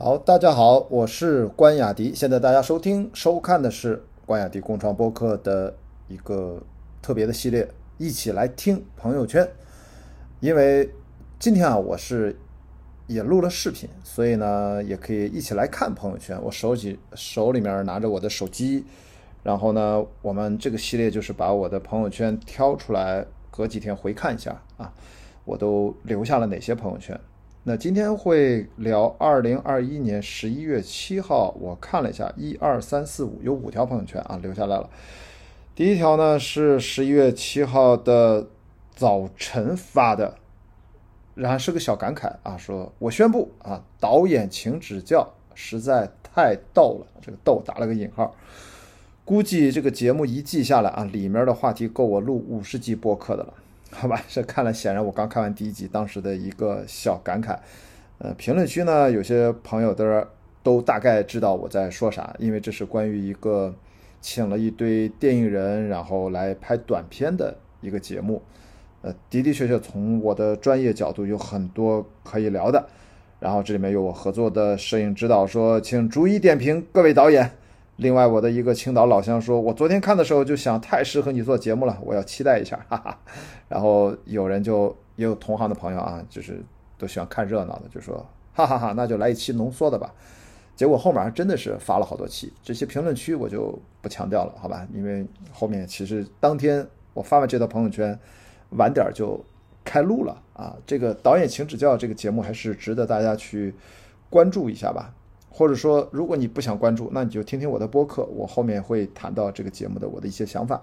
好，大家好，我是关雅迪。现在大家收听、收看的是关雅迪共创播客的一个特别的系列，一起来听朋友圈。因为今天啊，我是也录了视频，所以呢，也可以一起来看朋友圈。我手机手里面拿着我的手机，然后呢，我们这个系列就是把我的朋友圈挑出来，隔几天回看一下啊，我都留下了哪些朋友圈。那今天会聊二零二一年十一月七号，我看了一下，一二三四五有五条朋友圈啊，留下来了。第一条呢是十一月七号的早晨发的，然后是个小感慨啊，说我宣布啊，导演请指教，实在太逗了，这个逗打了个引号。估计这个节目一季下来啊，里面的话题够我录五十集播客的了。好吧，这看了显然我刚看完第一集，当时的一个小感慨。呃，评论区呢，有些朋友都都大概知道我在说啥，因为这是关于一个请了一堆电影人，然后来拍短片的一个节目。呃，的的确确从我的专业角度有很多可以聊的。然后这里面有我合作的摄影指导说，请逐一点评各位导演。另外，我的一个青岛老乡说：“我昨天看的时候就想，太适合你做节目了，我要期待一下。”哈哈。然后有人就也有同行的朋友啊，就是都喜欢看热闹的，就说：“哈哈哈，那就来一期浓缩的吧。”结果后面还真的是发了好多期，这些评论区我就不强调了，好吧？因为后面其实当天我发完这条朋友圈，晚点就开录了啊。这个导演请指教这个节目还是值得大家去关注一下吧。或者说，如果你不想关注，那你就听听我的播客，我后面会谈到这个节目的我的一些想法。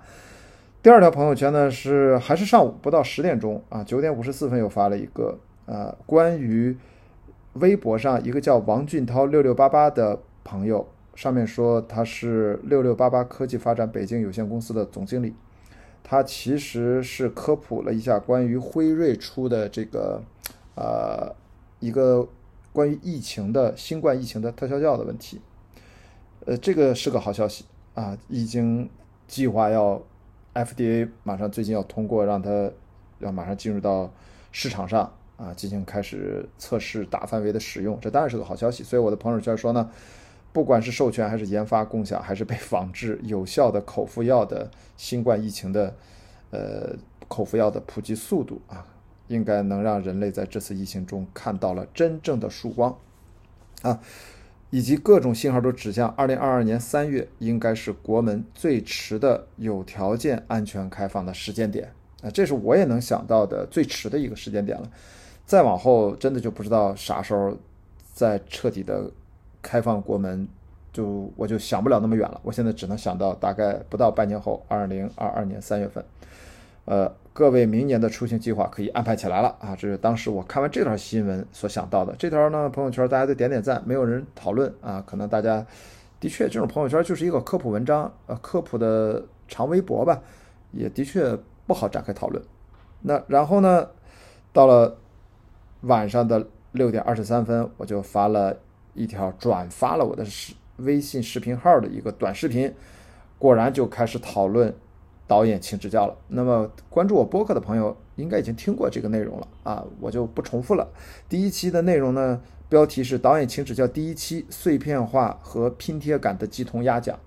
第二条朋友圈呢是还是上午不到十点钟啊，九点五十四分又发了一个呃关于微博上一个叫王俊涛六六八八的朋友，上面说他是六六八八科技发展北京有限公司的总经理，他其实是科普了一下关于辉瑞出的这个呃一个。关于疫情的新冠疫情的特效药的问题，呃，这个是个好消息啊，已经计划要 FDA 马上最近要通过，让它要马上进入到市场上啊，进行开始测试大范围的使用，这当然是个好消息。所以我的朋友圈说呢，不管是授权还是研发共享，还是被仿制 有效的口服药的新冠疫情的呃口服药的普及速度啊。应该能让人类在这次疫情中看到了真正的曙光，啊，以及各种信号都指向二零二二年三月应该是国门最迟的有条件安全开放的时间点啊，这是我也能想到的最迟的一个时间点了。再往后真的就不知道啥时候再彻底的开放国门，就我就想不了那么远了。我现在只能想到大概不到半年后，二零二二年三月份，呃。各位明年的出行计划可以安排起来了啊！这是当时我看完这条新闻所想到的。这条呢，朋友圈大家都点点赞，没有人讨论啊。可能大家的确这种朋友圈就是一个科普文章，呃，科普的长微博吧，也的确不好展开讨论。那然后呢，到了晚上的六点二十三分，我就发了一条转发了我的视微信视频号的一个短视频，果然就开始讨论。导演，请指教了。那么关注我播客的朋友应该已经听过这个内容了啊，我就不重复了。第一期的内容呢，标题是“导演，请指教”。第一期碎片化和拼贴感的鸡同鸭讲，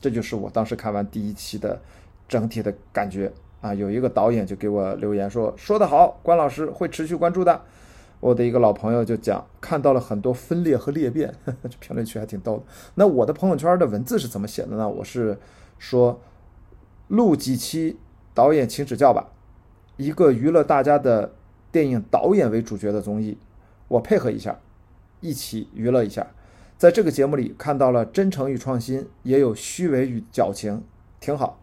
这就是我当时看完第一期的整体的感觉啊。有一个导演就给我留言说：“说得好，关老师会持续关注的。”我的一个老朋友就讲看到了很多分裂和裂变，这评论区还挺逗的。那我的朋友圈的文字是怎么写的呢？我是说。录几期导演请指教吧，一个娱乐大家的电影导演为主角的综艺，我配合一下，一起娱乐一下。在这个节目里看到了真诚与创新，也有虚伪与矫情，挺好。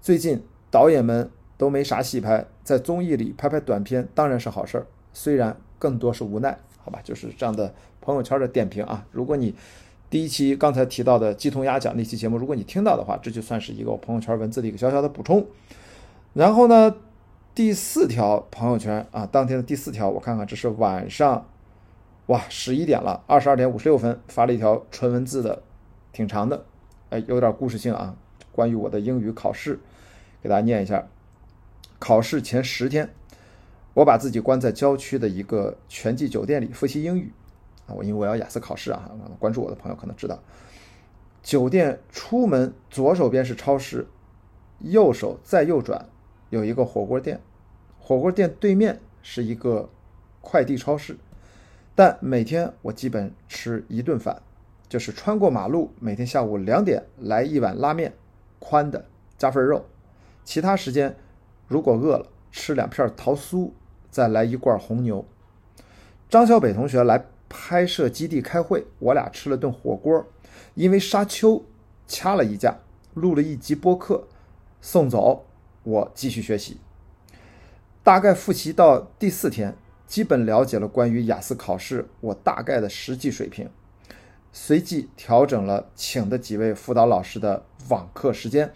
最近导演们都没啥戏拍，在综艺里拍拍短片当然是好事儿，虽然更多是无奈，好吧，就是这样的朋友圈的点评啊。如果你。第一期刚才提到的鸡同鸭讲那期节目，如果你听到的话，这就算是一个我朋友圈文字的一个小小的补充。然后呢，第四条朋友圈啊，当天的第四条，我看看，这是晚上，哇，十一点了，二十二点五十六分发了一条纯文字的，挺长的，哎，有点故事性啊，关于我的英语考试，给大家念一下。考试前十天，我把自己关在郊区的一个全季酒店里复习英语。我因为我要雅思考试啊，关注我的朋友可能知道，酒店出门左手边是超市，右手再右转有一个火锅店，火锅店对面是一个快递超市，但每天我基本吃一顿饭，就是穿过马路，每天下午两点来一碗拉面，宽的加份肉，其他时间如果饿了吃两片桃酥，再来一罐红牛。张小北同学来拍摄基地开会，我俩吃了顿火锅，因为沙丘掐了一架，录了一集播客，送走我继续学习。大概复习到第四天，基本了解了关于雅思考试我大概的实际水平，随即调整了请的几位辅导老师的网课时间。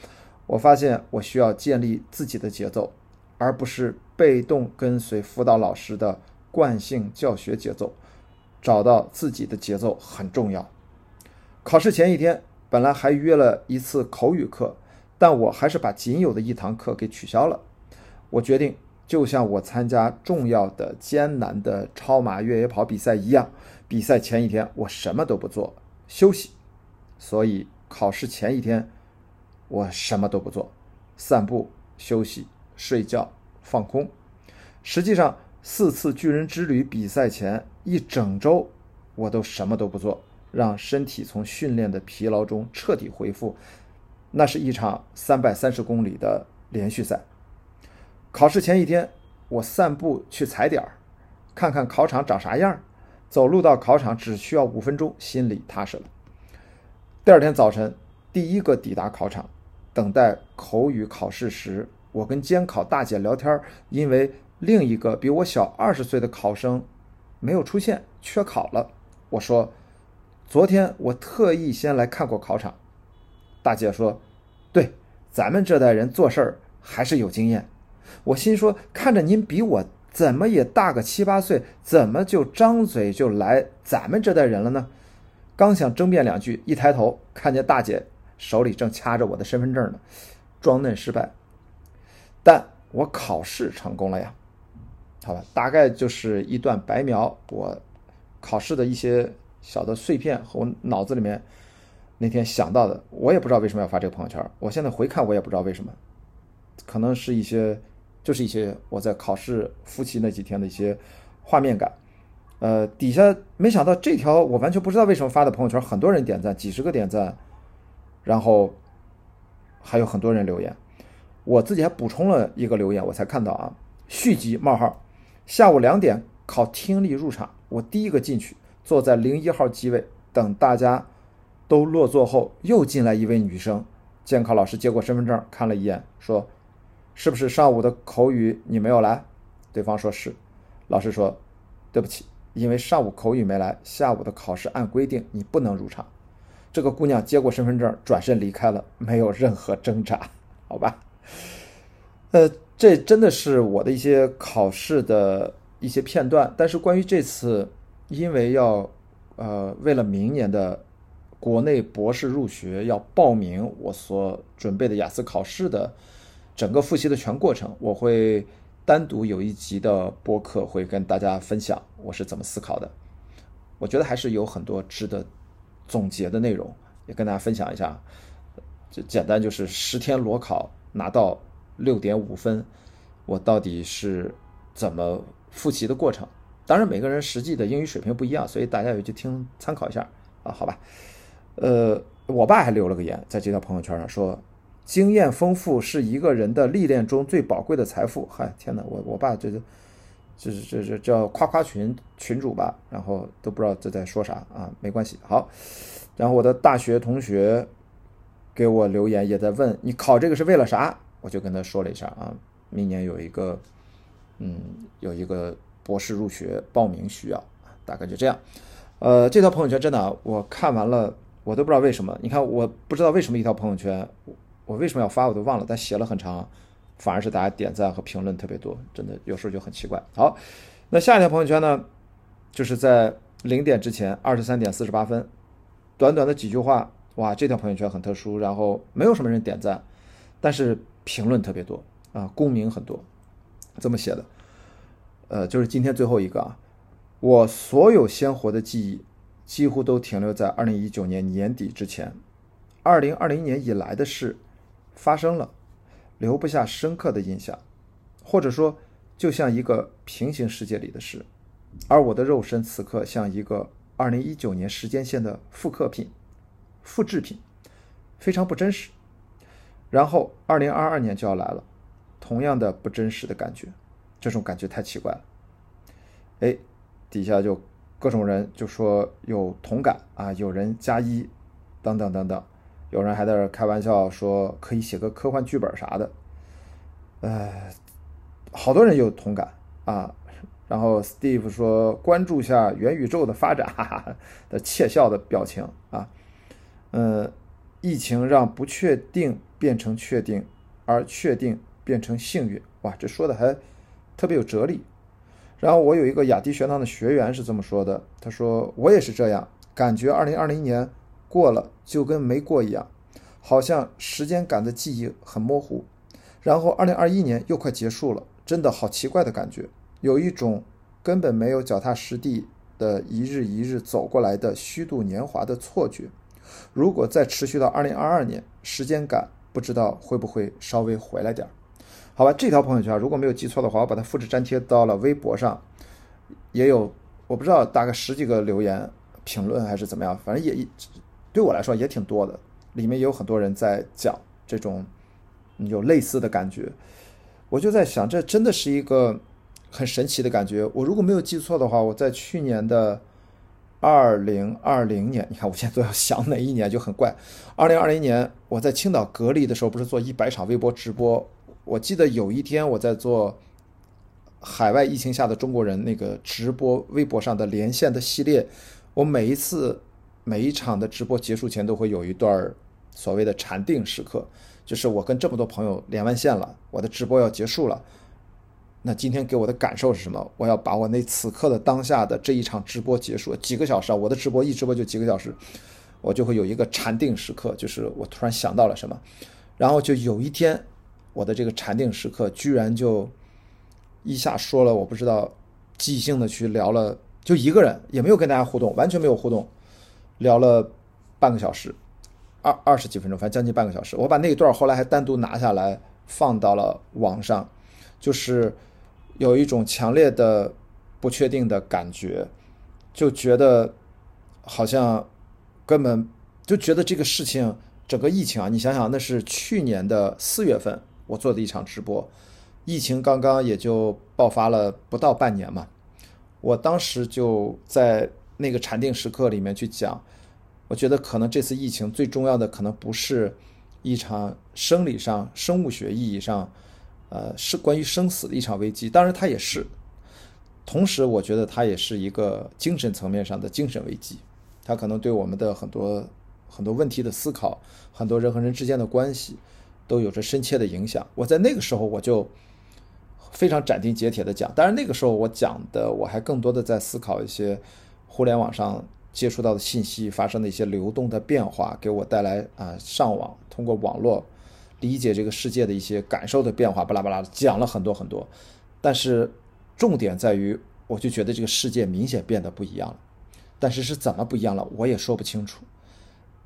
我发现我需要建立自己的节奏，而不是被动跟随辅导老师的惯性教学节奏。找到自己的节奏很重要。考试前一天，本来还约了一次口语课，但我还是把仅有的一堂课给取消了。我决定，就像我参加重要的、艰难的超马越野跑比赛一样，比赛前一天我什么都不做，休息。所以考试前一天，我什么都不做，散步、休息、睡觉、放空。实际上，四次巨人之旅比赛前一整周，我都什么都不做，让身体从训练的疲劳中彻底恢复。那是一场三百三十公里的连续赛。考试前一天，我散步去踩点儿，看看考场长啥样，走路到考场只需要五分钟，心里踏实了。第二天早晨，第一个抵达考场，等待口语考试时，我跟监考大姐聊天，因为。另一个比我小二十岁的考生没有出现，缺考了。我说：“昨天我特意先来看过考场。”大姐说：“对，咱们这代人做事儿还是有经验。”我心说：“看着您比我怎么也大个七八岁，怎么就张嘴就来咱们这代人了呢？”刚想争辩两句，一抬头看见大姐手里正掐着我的身份证呢，装嫩失败，但我考试成功了呀。好吧，大概就是一段白描我考试的一些小的碎片和我脑子里面那天想到的。我也不知道为什么要发这个朋友圈，我现在回看我也不知道为什么，可能是一些就是一些我在考试复习那几天的一些画面感。呃，底下没想到这条我完全不知道为什么发的朋友圈，很多人点赞，几十个点赞，然后还有很多人留言。我自己还补充了一个留言，我才看到啊，续集冒号。下午两点考听力入场，我第一个进去，坐在零一号机位，等大家都落座后，又进来一位女生。监考老师接过身份证，看了一眼，说：“是不是上午的口语你没有来？”对方说是。老师说：“对不起，因为上午口语没来，下午的考试按规定你不能入场。”这个姑娘接过身份证，转身离开了，没有任何挣扎，好吧？呃。这真的是我的一些考试的一些片段，但是关于这次，因为要呃为了明年的国内博士入学要报名，我所准备的雅思考试的整个复习的全过程，我会单独有一集的播客会跟大家分享我是怎么思考的。我觉得还是有很多值得总结的内容，也跟大家分享一下。就简单就是十天裸考拿到。六点五分，我到底是怎么复习的过程？当然，每个人实际的英语水平不一样，所以大家也就听参考一下啊，好吧？呃，我爸还留了个言，在这条朋友圈上说：“经验丰富是一个人的历练中最宝贵的财富。”嗨，天哪，我我爸这这这这这叫夸夸群群主吧？然后都不知道这在说啥啊？没关系，好。然后我的大学同学给我留言，也在问你考这个是为了啥？我就跟他说了一下啊，明年有一个，嗯，有一个博士入学报名需要，大概就这样。呃，这条朋友圈真的，我看完了，我都不知道为什么。你看，我不知道为什么一条朋友圈，我为什么要发，我都忘了。但写了很长，反而是大家点赞和评论特别多，真的有时候就很奇怪。好，那下一条朋友圈呢，就是在零点之前，二十三点四十八分，短短的几句话，哇，这条朋友圈很特殊，然后没有什么人点赞，但是。评论特别多啊，共鸣很多，这么写的，呃，就是今天最后一个啊，我所有鲜活的记忆几乎都停留在二零一九年年底之前，二零二零年以来的事发生了，留不下深刻的印象，或者说就像一个平行世界里的事，而我的肉身此刻像一个二零一九年时间线的复刻品、复制品，非常不真实。然后二零二二年就要来了，同样的不真实的感觉，这种感觉太奇怪了。哎。底下就各种人就说有同感啊，有人加一，等等等等，有人还在这开玩笑说可以写个科幻剧本啥的，呃，好多人有同感啊。然后 Steve 说关注下元宇宙的发展，哈哈的窃笑的表情啊。嗯，疫情让不确定变成确定，而确定变成幸运，哇，这说的还特别有哲理。然后我有一个雅迪学堂的学员是这么说的，他说我也是这样，感觉二零二零年过了就跟没过一样，好像时间感的记忆很模糊。然后二零二一年又快结束了，真的好奇怪的感觉，有一种根本没有脚踏实地的一日一日走过来的虚度年华的错觉。如果再持续到二零二二年，时间感不知道会不会稍微回来点儿。好吧，这条朋友圈如果没有记错的话，我把它复制粘贴到了微博上，也有我不知道大概十几个留言评论还是怎么样，反正也对我来说也挺多的，里面也有很多人在讲这种有类似的感觉，我就在想，这真的是一个很神奇的感觉。我如果没有记错的话，我在去年的二零二零年，你看我现在都要想哪一年就很怪。二零二零年我在青岛隔离的时候，不是做一百场微博直播。我记得有一天我在做海外疫情下的中国人那个直播微博上的连线的系列，我每一次每一场的直播结束前都会有一段所谓的禅定时刻，就是我跟这么多朋友连完线了，我的直播要结束了，那今天给我的感受是什么？我要把我那此刻的当下的这一场直播结束几个小时啊，我的直播一直播就几个小时，我就会有一个禅定时刻，就是我突然想到了什么，然后就有一天。我的这个禅定时刻，居然就一下说了，我不知道，即兴的去聊了，就一个人也没有跟大家互动，完全没有互动，聊了半个小时，二二十几分钟，反正将近半个小时。我把那一段后来还单独拿下来放到了网上，就是有一种强烈的不确定的感觉，就觉得好像根本就觉得这个事情，整个疫情啊，你想想，那是去年的四月份。我做的一场直播，疫情刚刚也就爆发了不到半年嘛，我当时就在那个禅定时刻里面去讲，我觉得可能这次疫情最重要的可能不是一场生理上、生物学意义上，呃，是关于生死的一场危机，当然它也是，同时我觉得它也是一个精神层面上的精神危机，它可能对我们的很多很多问题的思考，很多人和人之间的关系。都有着深切的影响。我在那个时候，我就非常斩钉截铁的讲。当然，那个时候我讲的，我还更多的在思考一些互联网上接触到的信息发生的一些流动的变化，给我带来啊，上网通过网络理解这个世界的一些感受的变化，巴拉巴拉讲了很多很多。但是重点在于，我就觉得这个世界明显变得不一样了。但是是怎么不一样了，我也说不清楚。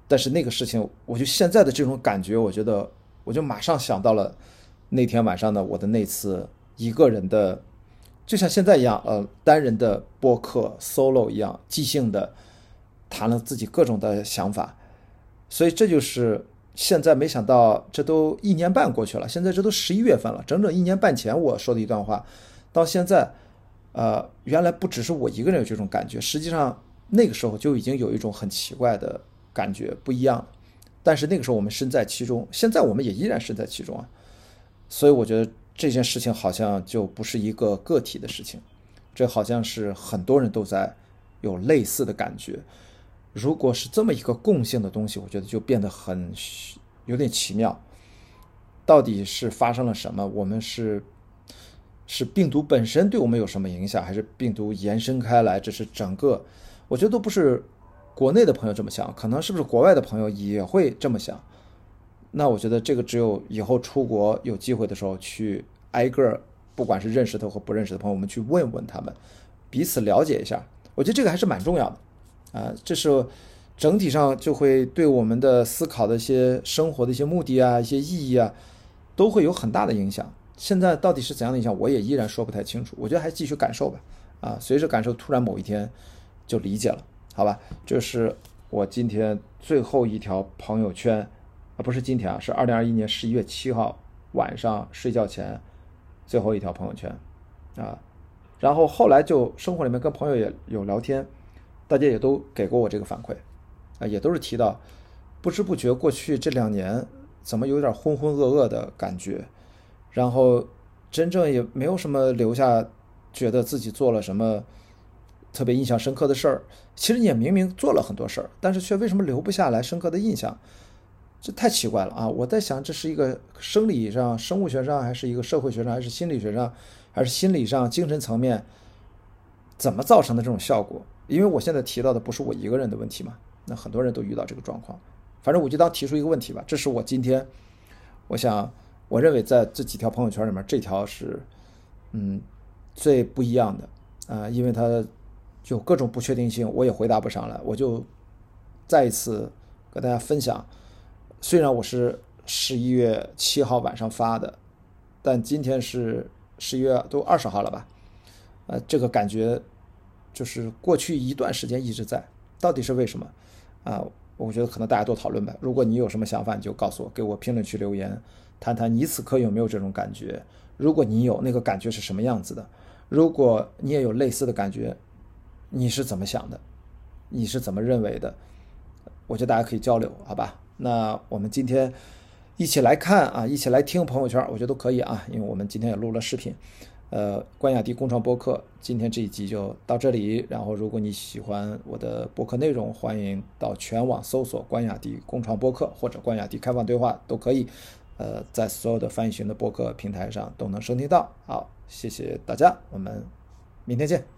但是那个事情，我就现在的这种感觉，我觉得。我就马上想到了那天晚上的我的那次一个人的，就像现在一样，呃，单人的播客 solo 一样，即兴的谈了自己各种的想法。所以这就是现在没想到，这都一年半过去了，现在这都十一月份了，整整一年半前我说的一段话，到现在，呃，原来不只是我一个人有这种感觉，实际上那个时候就已经有一种很奇怪的感觉，不一样。但是那个时候我们身在其中，现在我们也依然身在其中啊，所以我觉得这件事情好像就不是一个个体的事情，这好像是很多人都在有类似的感觉。如果是这么一个共性的东西，我觉得就变得很有点奇妙。到底是发生了什么？我们是是病毒本身对我们有什么影响，还是病毒延伸开来？这是整个，我觉得都不是。国内的朋友这么想，可能是不是国外的朋友也会这么想？那我觉得这个只有以后出国有机会的时候去挨个，不管是认识的或不认识的朋友，我们去问问他们，彼此了解一下，我觉得这个还是蛮重要的啊。这是整体上就会对我们的思考的一些生活的一些目的啊、一些意义啊，都会有很大的影响。现在到底是怎样的影响，我也依然说不太清楚。我觉得还继续感受吧。啊，随着感受，突然某一天就理解了，好吧？这是我今天最后一条朋友圈啊，不是今天啊，是二零二一年十一月七号晚上睡觉前最后一条朋友圈啊。然后后来就生活里面跟朋友也有聊天，大家也都给过我这个反馈啊，也都是提到不知不觉过去这两年怎么有点浑浑噩噩的感觉，然后真正也没有什么留下。觉得自己做了什么特别印象深刻的事儿，其实也明明做了很多事儿，但是却为什么留不下来深刻的印象？这太奇怪了啊！我在想，这是一个生理上、生物学上，还是一个社会学上，还是心理学上，还是心理上、精神层面怎么造成的这种效果？因为我现在提到的不是我一个人的问题嘛，那很多人都遇到这个状况。反正我就当提出一个问题吧，这是我今天我想，我认为在这几条朋友圈里面，这条是嗯。最不一样的啊，因为它有各种不确定性，我也回答不上来。我就再一次跟大家分享，虽然我是十一月七号晚上发的，但今天是十一月都二十号了吧？呃，这个感觉就是过去一段时间一直在，到底是为什么啊？我觉得可能大家多讨论吧。如果你有什么想法，你就告诉我，给我评论区留言，谈谈你此刻有没有这种感觉。如果你有，那个感觉是什么样子的？如果你也有类似的感觉，你是怎么想的？你是怎么认为的？我觉得大家可以交流，好吧？那我们今天一起来看啊，一起来听朋友圈，我觉得都可以啊，因为我们今天也录了视频。呃，关雅迪共创播客，今天这一集就到这里。然后，如果你喜欢我的播客内容，欢迎到全网搜索“关雅迪共创播客”或者“关雅迪开放对话”都可以。呃，在所有的翻译型的播客平台上都能收听到。好。谢谢大家，我们明天见。